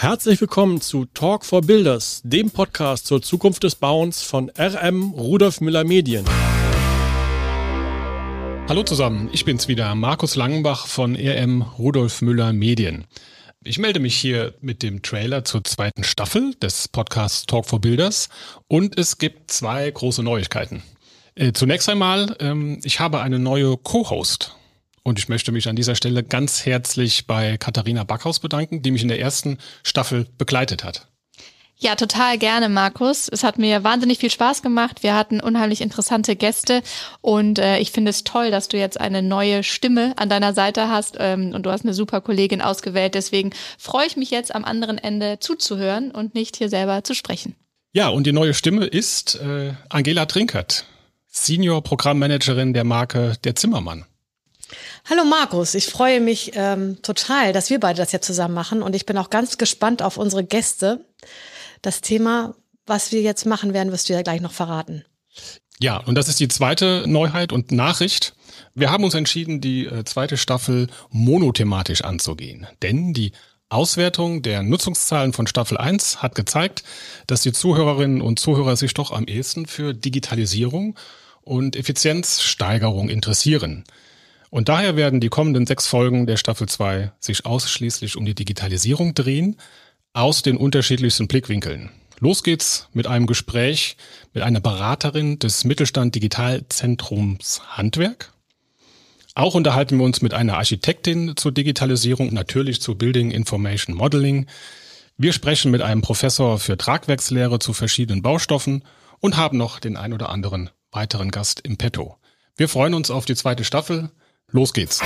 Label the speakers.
Speaker 1: Herzlich willkommen zu Talk for Builders, dem Podcast zur Zukunft des Bauens von RM Rudolf Müller Medien.
Speaker 2: Hallo zusammen, ich bin's wieder, Markus Langenbach von RM Rudolf Müller Medien. Ich melde mich hier mit dem Trailer zur zweiten Staffel des Podcasts Talk for Builders und es gibt zwei große Neuigkeiten. Äh, zunächst einmal, ähm, ich habe eine neue Co-Host und ich möchte mich an dieser Stelle ganz herzlich bei Katharina Backhaus bedanken, die mich in der ersten Staffel begleitet hat.
Speaker 3: Ja, total gerne, Markus. Es hat mir wahnsinnig viel Spaß gemacht. Wir hatten unheimlich interessante Gäste und äh, ich finde es toll, dass du jetzt eine neue Stimme an deiner Seite hast ähm, und du hast eine super Kollegin ausgewählt. Deswegen freue ich mich jetzt am anderen Ende zuzuhören und nicht hier selber zu sprechen.
Speaker 2: Ja, und die neue Stimme ist äh, Angela Trinkert, Senior Programmmanagerin der Marke Der Zimmermann.
Speaker 4: Hallo Markus, ich freue mich ähm, total, dass wir beide das jetzt zusammen machen und ich bin auch ganz gespannt auf unsere Gäste. Das Thema, was wir jetzt machen werden, wirst du ja gleich noch verraten.
Speaker 2: Ja, und das ist die zweite Neuheit und Nachricht. Wir haben uns entschieden, die äh, zweite Staffel monothematisch anzugehen, denn die Auswertung der Nutzungszahlen von Staffel 1 hat gezeigt, dass die Zuhörerinnen und Zuhörer sich doch am ehesten für Digitalisierung und Effizienzsteigerung interessieren. Und daher werden die kommenden sechs Folgen der Staffel 2 sich ausschließlich um die Digitalisierung drehen, aus den unterschiedlichsten Blickwinkeln. Los geht's mit einem Gespräch mit einer Beraterin des Mittelstand Digitalzentrums Handwerk. Auch unterhalten wir uns mit einer Architektin zur Digitalisierung, natürlich zu Building Information Modeling. Wir sprechen mit einem Professor für Tragwerkslehre zu verschiedenen Baustoffen und haben noch den ein oder anderen weiteren Gast im Petto. Wir freuen uns auf die zweite Staffel. Los geht's.